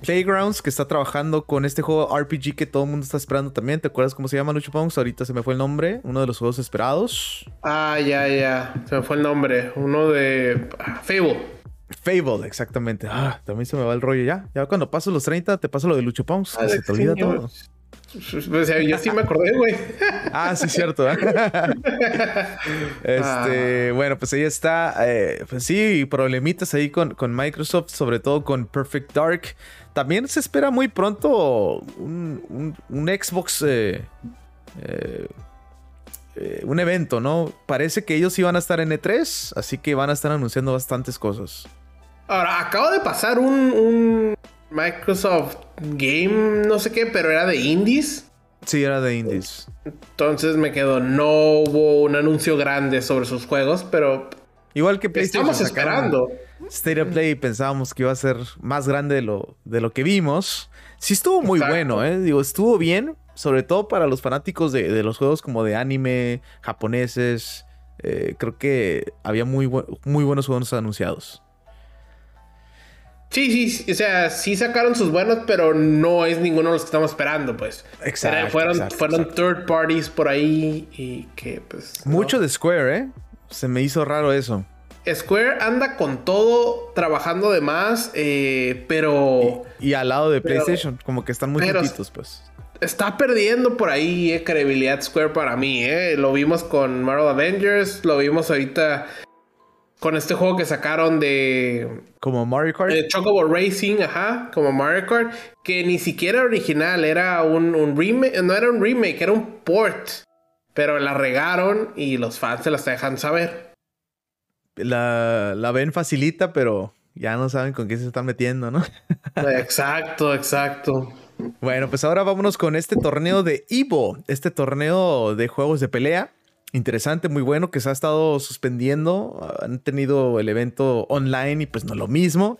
Playgrounds, que está trabajando con este juego RPG que todo el mundo está esperando también. ¿Te acuerdas cómo se llama Lucho Pongs? Ahorita se me fue el nombre. Uno de los juegos esperados. Ah, ya, ya. Se me fue el nombre. Uno de ah, Fable. Fable, exactamente. Ah, también se me va el rollo ya. Ya cuando paso los 30 te paso lo de Lucho Pongs. Ah, se te olvida todo. Pues, yo sí me acordé, güey. ah, sí, cierto. ¿eh? este, ah. bueno, pues ahí está. Eh, pues sí, problemitas ahí con, con, Microsoft, sobre todo con Perfect Dark. También se espera muy pronto un, Xbox. Eh, un evento, ¿no? Parece que ellos iban a estar en E3, así que van a estar anunciando bastantes cosas. Ahora, acabo de pasar un, Microsoft Game, no sé qué, pero era de indies. Sí, era de indies. Entonces me quedo, no hubo un anuncio grande sobre sus juegos, pero... Igual que PlayStation. Estamos esperando. State of Play pensábamos que iba a ser más grande de lo, de lo que vimos. Sí estuvo muy bueno, ¿eh? Digo, estuvo bien, sobre todo para los fanáticos de, los juegos como de anime, japoneses. Eh, creo que había muy, muy buenos juegos anunciados. Sí, sí, o sea, sí sacaron sus buenos, pero no es ninguno de los que estamos esperando, pues. Exacto. fueron fueron third parties por ahí y que, pues. Mucho de Square, ¿eh? Se me hizo raro eso. Square anda con todo trabajando de más, eh, pero. Y, al lado de PlayStation, como que están muy juntitos, pues. Está perdiendo por ahí eh, credibilidad Square para mí, eh. Lo vimos con Marvel Avengers, lo vimos ahorita con este juego que sacaron de. Como Mario Kart. De Chocobo Racing, ajá, como Mario Kart, que ni siquiera original, era un, remake, no era un remake, era un port. Pero la regaron y los fans se las dejan saber. La, la ven facilita, pero ya no saben con qué se están metiendo, ¿no? exacto, exacto. Bueno, pues ahora vámonos con este torneo de Evo, este torneo de juegos de pelea interesante, muy bueno, que se ha estado suspendiendo. Han tenido el evento online y pues no lo mismo.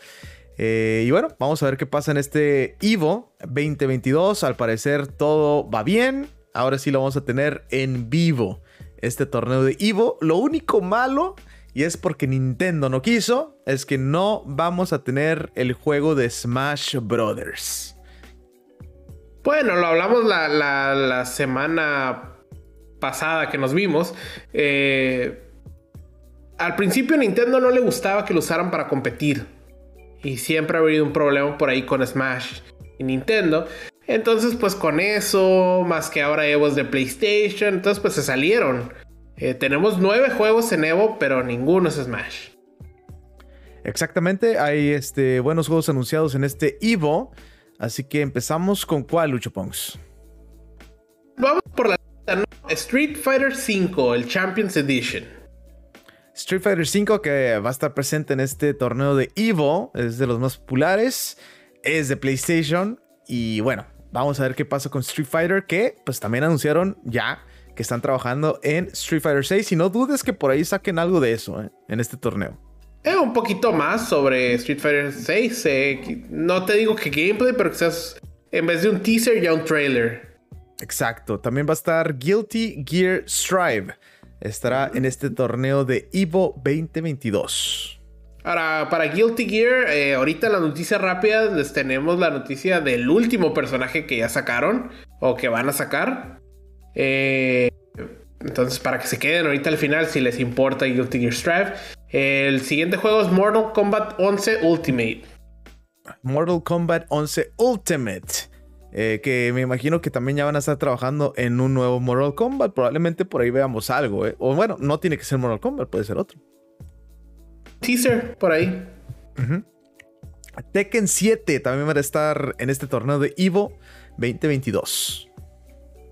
Eh, y bueno, vamos a ver qué pasa en este Evo 2022. Al parecer todo va bien. Ahora sí lo vamos a tener en vivo. Este torneo de Evo. Lo único malo, y es porque Nintendo no quiso, es que no vamos a tener el juego de Smash Brothers. Bueno, lo hablamos la, la semana pasada que nos vimos, eh, al principio Nintendo no le gustaba que lo usaran para competir. Y siempre ha habido un problema por ahí con Smash y Nintendo. Entonces, pues con eso, más que ahora Evo es de PlayStation, entonces pues se salieron. Eh, tenemos nueve juegos en Evo, pero ninguno es Smash. Exactamente, hay este, buenos juegos anunciados en este Evo. Así que empezamos con cuál, Lucho Pongs. Vamos por la Street Fighter V, el Champions Edition. Street Fighter V que va a estar presente en este torneo de Evo, es de los más populares, es de PlayStation y bueno, vamos a ver qué pasa con Street Fighter que pues también anunciaron ya que están trabajando en Street Fighter 6 y no dudes que por ahí saquen algo de eso ¿eh? en este torneo. Eh, un poquito más sobre Street Fighter 6. Eh, no te digo que gameplay, pero quizás en vez de un teaser ya un trailer. Exacto. También va a estar Guilty Gear Strive. Estará en este torneo de Evo 2022. Ahora, para Guilty Gear, eh, ahorita la noticia rápida les tenemos la noticia del último personaje que ya sacaron o que van a sacar. Eh, entonces, para que se queden ahorita al final, si les importa Guilty Gear Strive. El siguiente juego es Mortal Kombat 11 Ultimate. Mortal Kombat 11 Ultimate. Eh, que me imagino que también ya van a estar trabajando en un nuevo Mortal Kombat. Probablemente por ahí veamos algo. Eh. O bueno, no tiene que ser Mortal Kombat, puede ser otro. Teaser, por ahí. Tekken 7 también va a estar en este torneo de Evo 2022.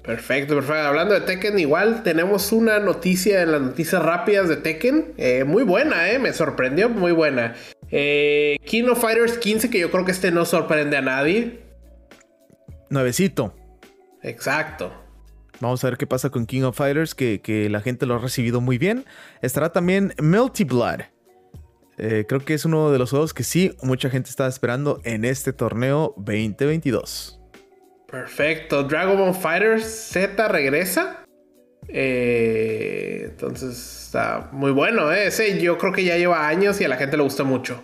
Perfecto, perfecto. Hablando de Tekken, igual tenemos una noticia en las noticias rápidas de Tekken. Eh, muy buena, eh. Me sorprendió, muy buena. King of Fighters 15, que yo creo que este no sorprende a nadie nuevecito. Exacto. Vamos a ver qué pasa con King of Fighters, que, la gente lo ha recibido muy bien. Estará también Melty Blood. Eh, creo que es uno de los juegos que sí, mucha gente está esperando en este torneo 2022. Perfecto. Dragon Ball Fighters Z regresa. Eh, entonces está muy bueno. ¿eh? Ese yo creo que ya lleva años y a la gente le gusta mucho.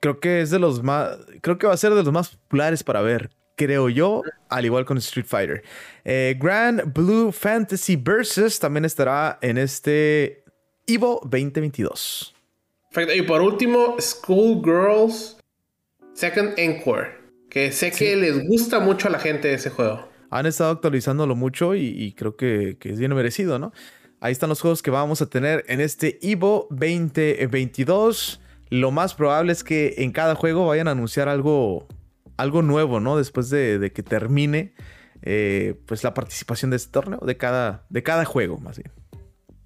Creo que es de los más. Creo que va a ser de los más populares para ver creo yo, al igual con Street Fighter. Eh, Grand Blue Fantasy Versus también estará en este Evo 2022. Perfecto. Y por último, School Girls Second Encore, que sé que les gusta mucho a la gente ese juego. Han estado actualizándolo mucho y, creo que, que, es bien merecido, ¿no? Ahí están los juegos que vamos a tener en este Evo 2022. Lo más probable es que en cada juego vayan a anunciar algo algo nuevo, ¿no? Después de, que termine eh, pues la participación de este torneo, de cada, de cada juego, más bien.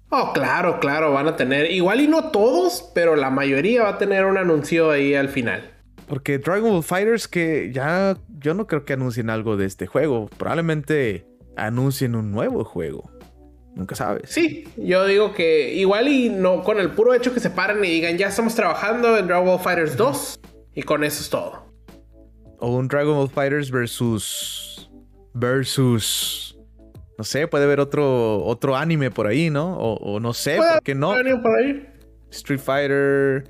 Oh, claro, claro, van a tener, igual y no todos, pero la mayoría va a tener un anuncio ahí al final. Porque Dragon Ball Fighters que ya yo no creo que anuncien algo de este juego, probablemente anuncien un nuevo juego. Nunca sabes. Sí, yo digo que igual y no con el puro hecho que se paren y digan, "Ya estamos trabajando en Dragon Ball Fighters 2" y con eso es todo. O un Dragon Ball Fighters versus versus no sé, puede haber otro, otro anime por ahí, ¿no? O, no sé, ¿por qué no? Por ahí? Street Fighter.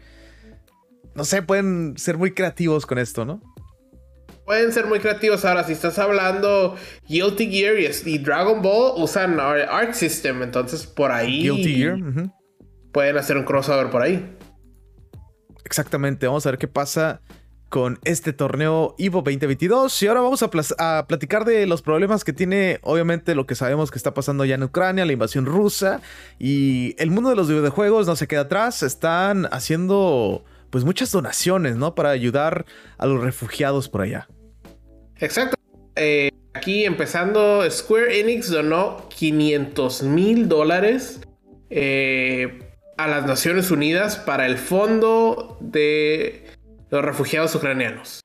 No sé, pueden ser muy creativos con esto, ¿no? Pueden ser muy creativos. Ahora, si estás hablando Guilty Gear y, Dragon Ball, usan Arc System. Entonces, por ahí. Guilty Gear. Pueden hacer un crossover por ahí. Exactamente. Vamos a ver qué pasa con este torneo Evo 2022. Y ahora vamos a, platicar de los problemas que tiene, obviamente, lo que sabemos que está pasando ya en Ucrania, la invasión rusa. Y el mundo de los videojuegos no se queda atrás. Están haciendo, pues, muchas donaciones, ¿no? Para ayudar a los refugiados por allá. Exacto. Eh, aquí empezando, Square Enix donó 500 mil dólares. Eh, a las Naciones Unidas para el fondo de los refugiados ucranianos.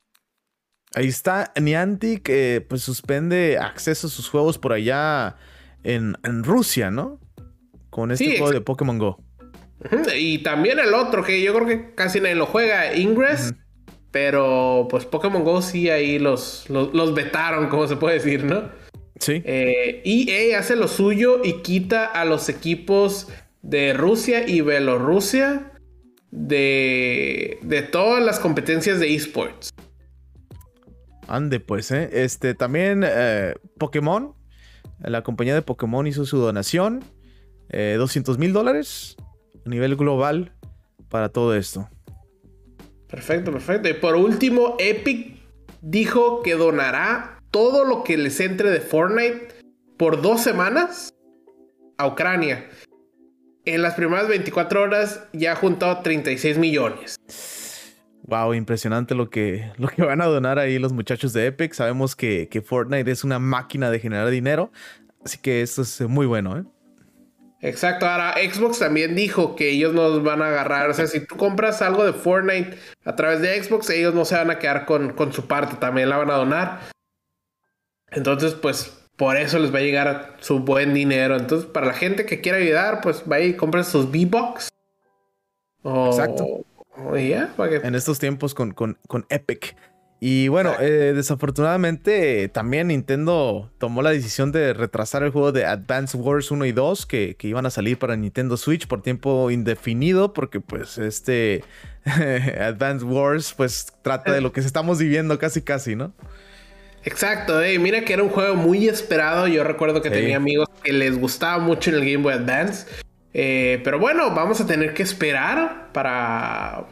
Ahí está Niantic, que pues suspende acceso a sus juegos por allá en, Rusia, ¿no? Con este juego de Pokémon Go. Y también el otro, que yo creo que casi nadie lo juega, Ingress. Pero pues Pokémon Go sí ahí los, los, vetaron, como se puede decir, ¿no? Sí. Eh, EA hace lo suyo y quita a los equipos de Rusia y Bielorrusia de, de todas las competencias de esports. Ande, pues, ¿eh? Este, también eh, Pokémon, la compañía de Pokémon hizo su donación, 200 eh, mil dólares a nivel global para todo esto. Perfecto, perfecto. Y por último, Epic dijo que donará todo lo que les entre de Fortnite por dos semanas a Ucrania en las primeras 24 horas ya ha juntado 36 millones. Wow, impresionante lo que, lo que van a donar ahí los muchachos de Epic. Sabemos que, Fortnite es una máquina de generar dinero, así que esto es muy bueno, ¿eh? Exacto, ahora Xbox también dijo que ellos nos van a agarrar, o sea, si tú compras algo de Fortnite a través de Xbox, ellos no se van a quedar con, con su parte, también la van a donar. Entonces, pues por eso les va a llegar su buen dinero. Entonces, para la gente que quiera ayudar, pues vaya y compre sus V-Bucks. Exacto. En estos tiempos con, Epic. Y bueno, eh, desafortunadamente también Nintendo tomó la decisión de retrasar el juego de Advance Wars 1 y 2 que, que iban a salir para Nintendo Switch por tiempo indefinido porque pues este Advance Wars pues trata de lo que estamos viviendo casi casi, ¿no? Exacto, eh. mira que era un juego muy esperado. Yo recuerdo que tenía amigos que les gustaba mucho en el Game Boy Advance. Eh, pero bueno, vamos a tener que esperar para,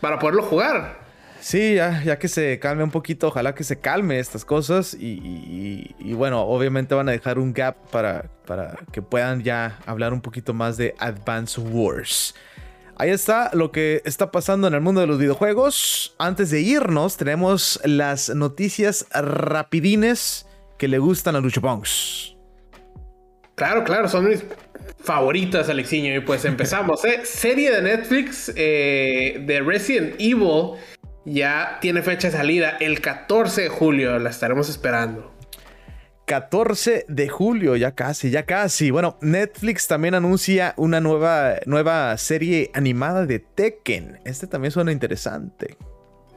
para poderlo jugar. Sí, ya, ya que se calme un poquito, ojalá que se calme estas cosas y, y, bueno, obviamente van a dejar un gap para, para que puedan ya hablar un poquito más de Advance Wars. Ahí está lo que está pasando en el mundo de los videojuegos. Antes de irnos, tenemos las noticias rapidines que le gustan a Lucho Pongs. Claro, claro, son mis favoritas, Alexiño. Y pues empezamos, ¿eh? Serie de Netflix eh, de Resident Evil ya tiene fecha de salida el 14 de julio. La estaremos esperando. 14 de julio, ya casi, ya casi. Bueno, Netflix también anuncia una nueva, nueva serie animada de Tekken. Este también suena interesante.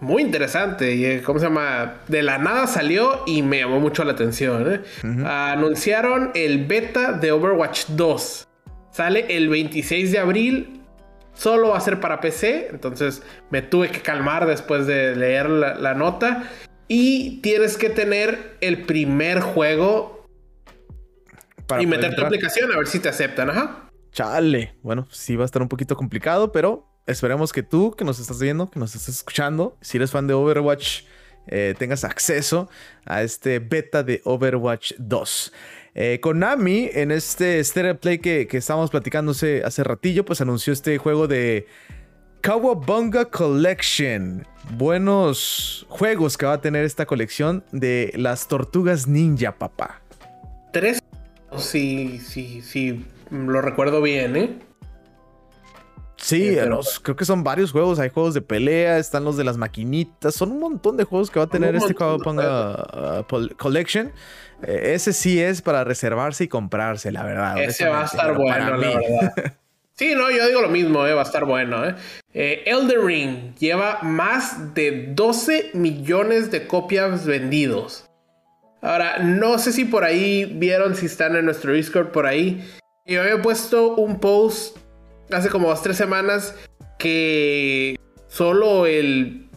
Muy interesante. Eh, ¿Cómo se llama? De la nada salió y me llamó mucho la atención. ¿eh? Anunciaron el beta de Overwatch 2. Sale el 26 de abril. Solo va a ser para PC. Entonces me tuve que calmar después de leer la nota. Y tienes que tener el primer juego Para y meter tu aplicación a ver si te aceptan, ajá. Chale. Bueno, sí va a estar un poquito complicado, pero esperemos que tú, que nos estás viendo, que nos estás escuchando, si eres fan de Overwatch, eh, tengas acceso a este beta de Overwatch 2. Eh, Konami, en este Stereo Play que, que estábamos platicando hace, hace ratillo, pues anunció este juego de Kawabunga Collection. Buenos juegos que va a tener esta colección de las tortugas ninja, papá. Tres. Si, si, si lo recuerdo bien, ¿eh? Sí, creo que son varios juegos. Hay juegos de pelea, están los de las maquinitas. Son un montón de juegos que va a tener este ponga Collection. Eh, ese sí es para reservarse y comprarse, la verdad. Ese va a estar bueno, la verdad. Sí, no, yo digo lo mismo, eh, va a estar bueno. Eh. eh. Elder Ring lleva más de 12 millones de copias vendidos. Ahora, no sé si por ahí vieron, si están en nuestro Discord por ahí. Yo había puesto un post hace como dos, tres semanas que solo el,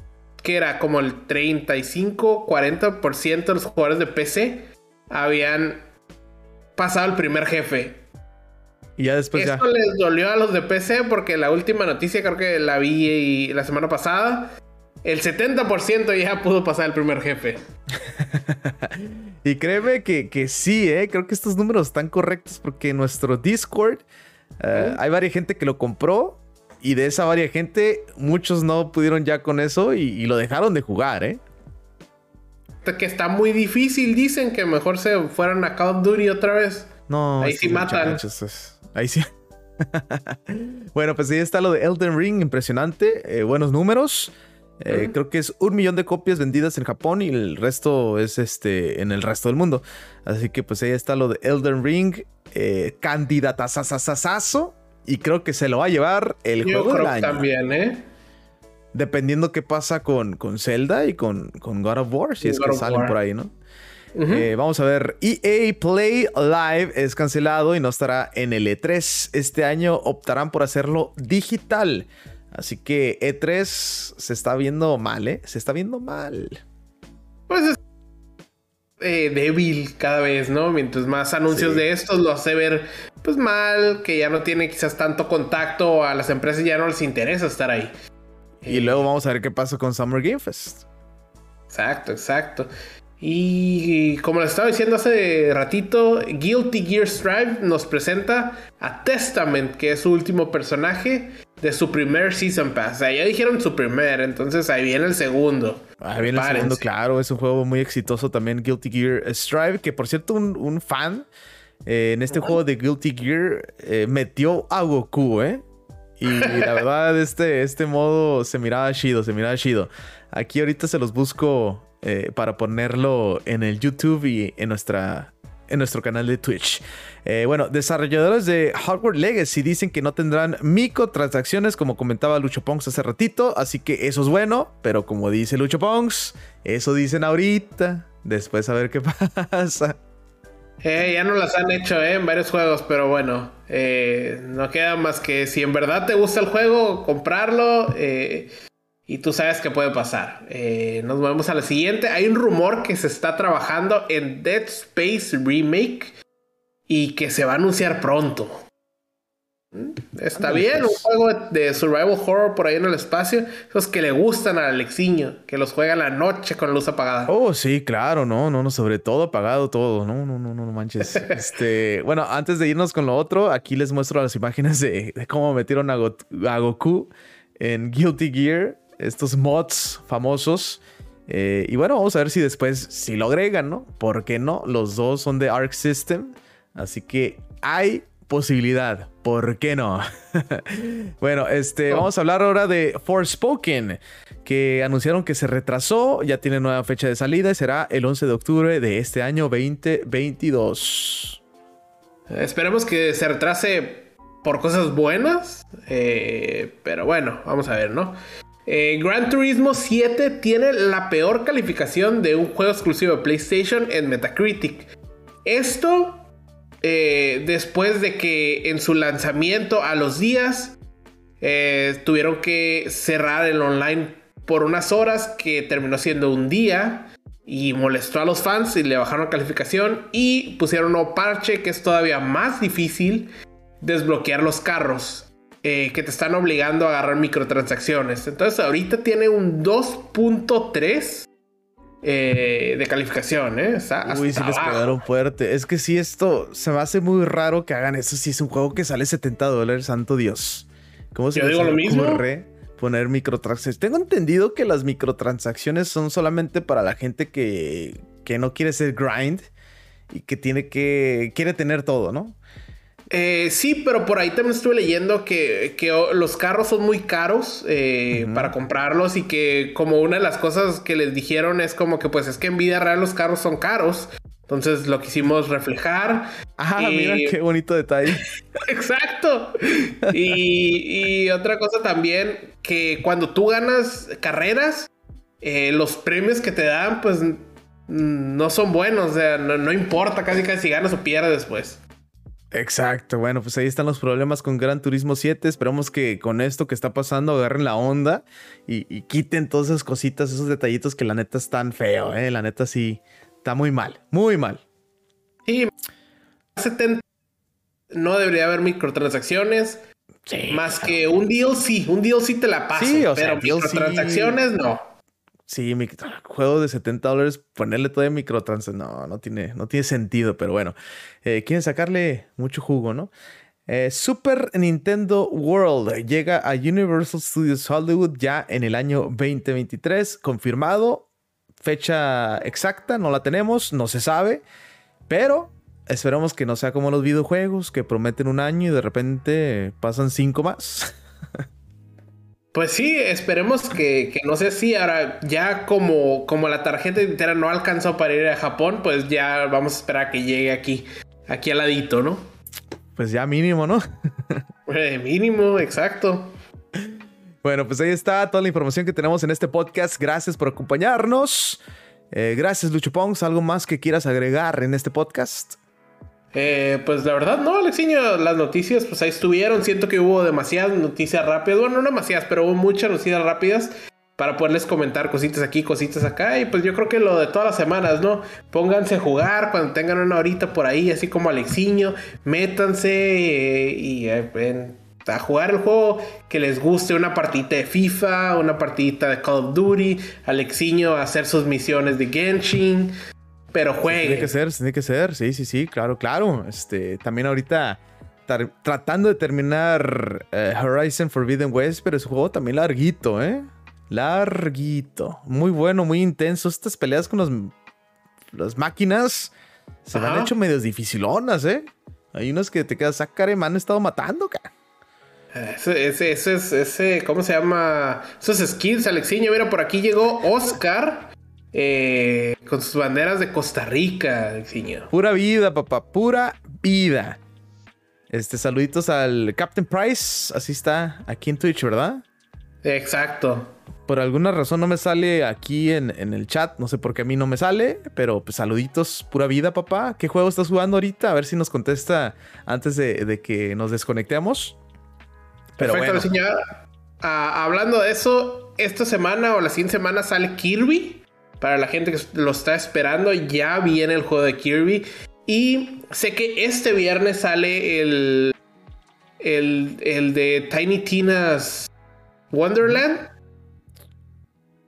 que era como el 35, 40% de los jugadores de PC habían pasado el primer jefe. Y ya después Esto les dolió a los de PC porque la última noticia creo que la vi la semana pasada. El 70% ya pudo pasar el primer jefe. y créeme que, que sí, ¿eh? creo que estos números están correctos porque nuestro Discord eh, hay varias gente que lo compró y de esa varias gente muchos no pudieron ya con eso y, lo dejaron de jugar, ¿eh? Que está muy difícil, dicen que mejor se fueran a Call of Duty otra vez. No, ahí sí matan. Ahí sí. bueno, pues ahí está lo de Elden Ring, impresionante, eh, buenos números. Eh, creo que es un millón de copias vendidas en Japón y el resto es este en el resto del mundo. Así que pues ahí está lo de Elden Ring, eh, candidatazazazazo y creo que se lo va a llevar el juego del año. también, ¿eh? Dependiendo qué pasa con, con Zelda y con, con God of War, si es que salen por ahí, ¿no? Eh, vamos a ver, EA Play Live es cancelado y no estará en el E3. Este año optarán por hacerlo digital. Así que E3 se está viendo mal, ¿eh? Se está viendo mal. Pues es eh, débil cada vez, ¿no? Mientras más anuncios de estos lo hace ver pues mal, que ya no tiene quizás tanto contacto, a las empresas ya no les interesa estar ahí. Y luego vamos a ver qué pasa con Summer Game Fest. Exacto, exacto. Y como les estaba diciendo hace ratito, Guilty Gear Strive nos presenta a Testament, que es su último personaje de su primer Season Pass. O sea, ya dijeron su primer, entonces ahí viene el segundo. Ahí viene el segundo, claro. Es un juego muy exitoso también, Guilty Gear Strive, que por cierto, un, fan eh, en este juego de Guilty Gear eh, metió a Goku, ¿eh? Y la verdad, este, este modo se miraba chido, se miraba chido. Aquí ahorita se los busco eh, para ponerlo en el YouTube y en, nuestra, en nuestro canal de Twitch. Eh, bueno, desarrolladores de Hardware Legacy dicen que no tendrán microtransacciones, como comentaba Lucho Pongs hace ratito, así que eso es bueno, pero como dice Lucho Pongs, eso dicen ahorita, después a ver qué pasa. Eh, ya no las han hecho en varios juegos, pero bueno, no queda más que si en verdad te gusta el juego, comprarlo. Y tú sabes qué puede pasar. Eh, nos movemos a la siguiente. Hay un rumor que se está trabajando en Dead Space Remake y que se va a anunciar pronto. ¿Mm? Está bien, un juego de survival horror por ahí en el espacio. Esos que le gustan al Alexiño, que los juega la noche con la luz apagada. Oh, sí, claro, no, no, no, sobre todo apagado todo. No, no, no, no, no manches. este, bueno, antes de irnos con lo otro, aquí les muestro las imágenes de, cómo metieron a Goku en Guilty Gear estos mods famosos. Eh, y bueno, vamos a ver si después si lo agregan, ¿no? ¿Por qué no? Los dos son de Arc System. Así que hay posibilidad. ¿Por qué no? bueno, este, oh. vamos a hablar ahora de Forspoken, que anunciaron que se retrasó, ya tiene nueva fecha de salida y será el 11 de octubre de este año 2022. Esperemos que se retrase por cosas buenas, eh, pero bueno, vamos a ver, ¿no? Eh, Gran Turismo 7 tiene la peor calificación de un juego exclusivo de PlayStation en Metacritic. Esto eh, después de que en su lanzamiento a los días eh, tuvieron que cerrar el online por unas horas que terminó siendo un día y molestó a los fans y le bajaron calificación y pusieron un parche que es todavía más difícil desbloquear los carros eh, que te están obligando a agarrar microtransacciones. Entonces ahorita tiene un 2.3 eh, de calificación, ¿eh? Uy, sí les pegaron fuerte. Es que si esto se me hace muy raro que hagan eso. Si es un juego que sale 70 dólares, santo Dios. ¿Cómo se Yo digo lo mismo. poner microtransacciones? Tengo entendido que las microtransacciones son solamente para la gente que, que no quiere ser grind y que tiene que quiere tener todo, ¿no? Eh, sí, pero por ahí también estuve leyendo que, los carros son muy caros eh, para comprarlos y que como una de las cosas que les dijeron es como que pues es que en vida real los carros son caros. Entonces lo quisimos reflejar. Ah, mira qué bonito detalle. Exacto. Y, y, otra cosa también, que cuando tú ganas carreras, eh, los premios que te dan, pues no son buenos. O sea, no, no importa casi casi si ganas o pierdes después. Exacto, bueno, pues ahí están los problemas con Gran Turismo 7. Esperamos que con esto que está pasando agarren la onda y, quiten todas esas cositas, esos detallitos que la neta están feo, ¿eh? La neta sí está muy mal, muy mal. Sí, 70 no debería haber microtransacciones. más que un DLC, un DLC te la paso, sí, o pero microtransacciones no. Sí, juego de 70 dólares, ponerle todavía microtransacciones, no, no tiene, no tiene sentido, pero bueno, eh, quieren sacarle mucho jugo, ¿no? Eh, Super Nintendo World llega a Universal Studios Hollywood ya en el año 2023, confirmado, fecha exacta, no la tenemos, no se sabe, pero esperamos que no sea como los videojuegos que prometen un año y de repente pasan cinco más. Pues sí, esperemos que, no sea así. Ahora, ya como, como la tarjeta entera no alcanzó para ir a Japón, pues ya vamos a esperar a que llegue aquí, aquí al ladito, ¿no? Pues ya mínimo, ¿no? Eh, mínimo, exacto. Bueno, pues ahí está toda la información que tenemos en este podcast. Gracias por acompañarnos. Eh, gracias, Lucho Pongs. ¿Algo más que quieras agregar en este podcast? Eh, pues la verdad, no, Alexiño, las noticias, pues ahí estuvieron. Siento que hubo demasiadas noticias rápidas. Bueno, no demasiadas, pero hubo muchas noticias rápidas para poderles comentar cositas aquí, cositas acá. Y pues yo creo que lo de todas las semanas, ¿no? Pónganse a jugar cuando tengan una horita por ahí, así como Alexiño. Métanse eh, y eh, a jugar el juego que les guste. Una partidita de FIFA, una partidita de Call of Duty. Alexiño a hacer sus misiones de Genshin pero juegue. tiene que ser, tiene que ser, sí, sí, sí, claro, claro. Este, también ahorita tratando de terminar eh, Horizon Forbidden West, pero es un juego también larguito, ¿eh? Larguito. Muy bueno, muy intenso. Estas peleas con los, las máquinas se me han hecho medio dificilonas, ¿eh? Hay unas que te quedas, ah, me han estado matando, cara. Ese, ese, ese, ese, ¿cómo se llama? Esos skills, Alexiño. Mira, por aquí llegó Oscar. Eh, con sus banderas de Costa Rica, señor. Pura vida, papá, pura vida. Este, saluditos al Captain Price, así está aquí en Twitch, ¿verdad? Exacto. Por alguna razón no me sale aquí en, el chat, no sé por qué a mí no me sale, pero pues saluditos, pura vida, papá. ¿Qué juego estás jugando ahorita? A ver si nos contesta antes de, que nos desconectemos. Pero Perfecto, señor. Ah, hablando de eso, esta semana o la siguiente semana sale Kirby. Para la gente que lo está esperando, ya viene el juego de Kirby. Y sé que este viernes sale el, el, de Tiny Tina's Wonderland.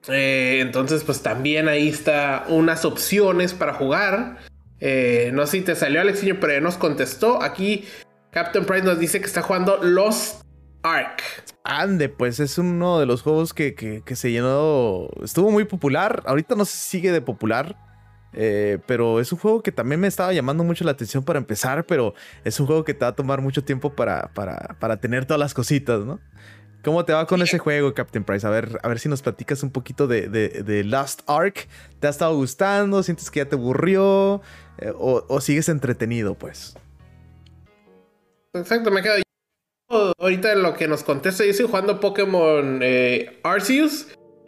Eh, entonces, pues también ahí está unas opciones para jugar. Eh, no sé si te salió Alexiño, pero nos contestó. Aquí Captain Price nos dice que está jugando Lost Ark. Ande, pues es uno de los juegos que, se llenó. Estuvo muy popular. Ahorita no se sigue de popular. Eh, pero es un juego que también me estaba llamando mucho la atención para empezar. Pero es un juego que te va a tomar mucho tiempo para, para, tener todas las cositas, ¿no? ¿Cómo te va con ese juego, Captain Price? A ver, a ver si nos platicas un poquito de, de, Last Ark. ¿Te ha estado gustando? ¿Sientes que ya te aburrió? Eh, o, o, sigues entretenido, pues? Exacto, me quedo Ahorita en lo que nos contesta, yo estoy jugando Pokémon eh, Arceus.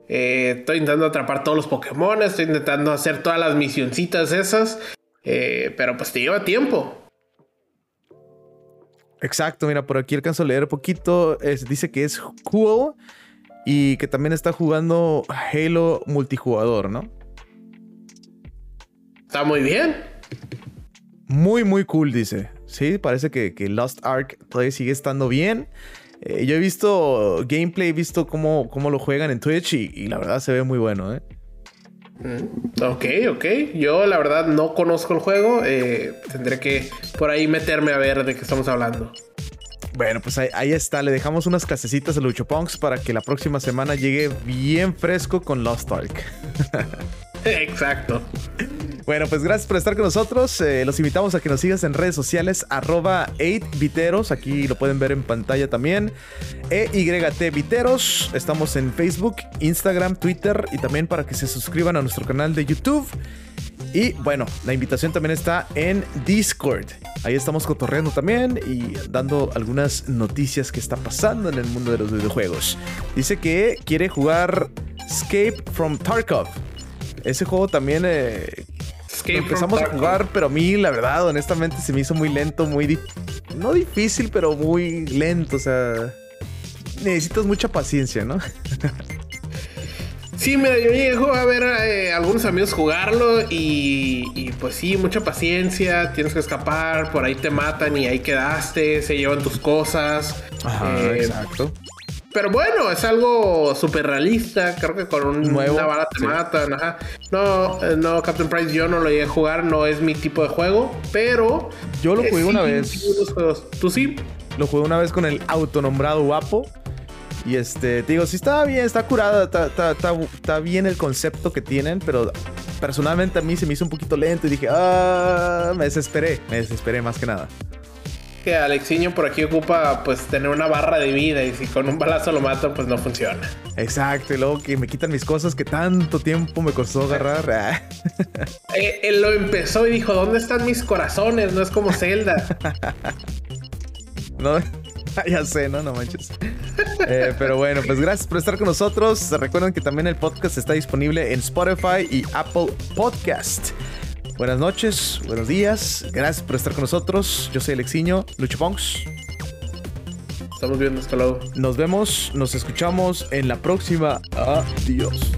Eh, estoy intentando atrapar todos los Pokémon, estoy intentando hacer todas las misioncitas esas. Eh, pero pues te lleva tiempo. Exacto, mira, por aquí alcanzo a leer un poquito. dice que es cool y que también está jugando Halo multijugador, ¿no? Está muy bien. Muy, muy cool, dice. Sí, parece que, Lost Ark todavía sigue estando bien. Eh, yo he visto gameplay, he visto cómo, cómo lo juegan en Twitch y, la verdad se ve muy bueno, ¿eh? Mm, ok, ok. Yo la verdad no conozco el juego. Eh, tendré que por ahí meterme a ver de qué estamos hablando. Bueno, pues ahí, está. Le dejamos unas clasecitas a Lucho Punks para que la próxima semana llegue bien fresco con Lost Ark. Exacto. Bueno, pues gracias por estar con nosotros. Eh, los invitamos a que nos sigas en redes sociales, arroba 8viteros. Aquí lo pueden ver en pantalla también. EYT Viteros. Estamos en Facebook, Instagram, Twitter y también para que se suscriban a nuestro canal de YouTube. Y bueno, la invitación también está en Discord. Ahí estamos cotorreando también y dando algunas noticias que está pasando en el mundo de los videojuegos. Dice que quiere jugar Escape from Tarkov. Ese juego también eh, empezamos a jugar, pero a mí, la verdad, honestamente, se me hizo muy lento, muy... No difícil, pero muy lento. O sea, necesitas mucha paciencia, ¿no? Sí, mira, yo llego a ver a eh, algunos amigos jugarlo y, pues sí, mucha paciencia, tienes que escapar, por ahí te matan y ahí quedaste, se llevan tus cosas. Ajá, eh, exacto. Pero bueno, es algo súper realista. Creo que con un, Nuevo, una bala te matan. Ajá. No, eh, no, Captain Price, yo no lo llegué a jugar. No es mi tipo de juego. Pero. Yo lo jugué una vez. ¿Tú sí? Lo jugué una vez con el autonombrado guapo. Y este, te digo, sí está bien, está curada, está, bien el concepto que tienen, pero personalmente a mí se me hizo un poquito lento y dije, ah, me desesperé, me desesperé más que nada. Que Alexiño por aquí ocupa pues tener una barra de vida y si con un balazo lo mato pues no funciona. Exacto, y luego que me quitan mis cosas que tanto tiempo me costó agarrar. Ah. Eh, él lo empezó y dijo, ¿dónde están mis corazones? No es como Zelda. no, ya sé, ¿no? No manches. Eh, pero bueno, pues gracias por estar con nosotros. Recuerden que también el podcast está disponible en Spotify y Apple Podcast. Buenas noches, buenos días. Gracias por estar con nosotros. Yo soy Alexiño, Lucho Ponks. Estamos viendo, hasta luego. Nos vemos, nos escuchamos en la próxima. Adiós.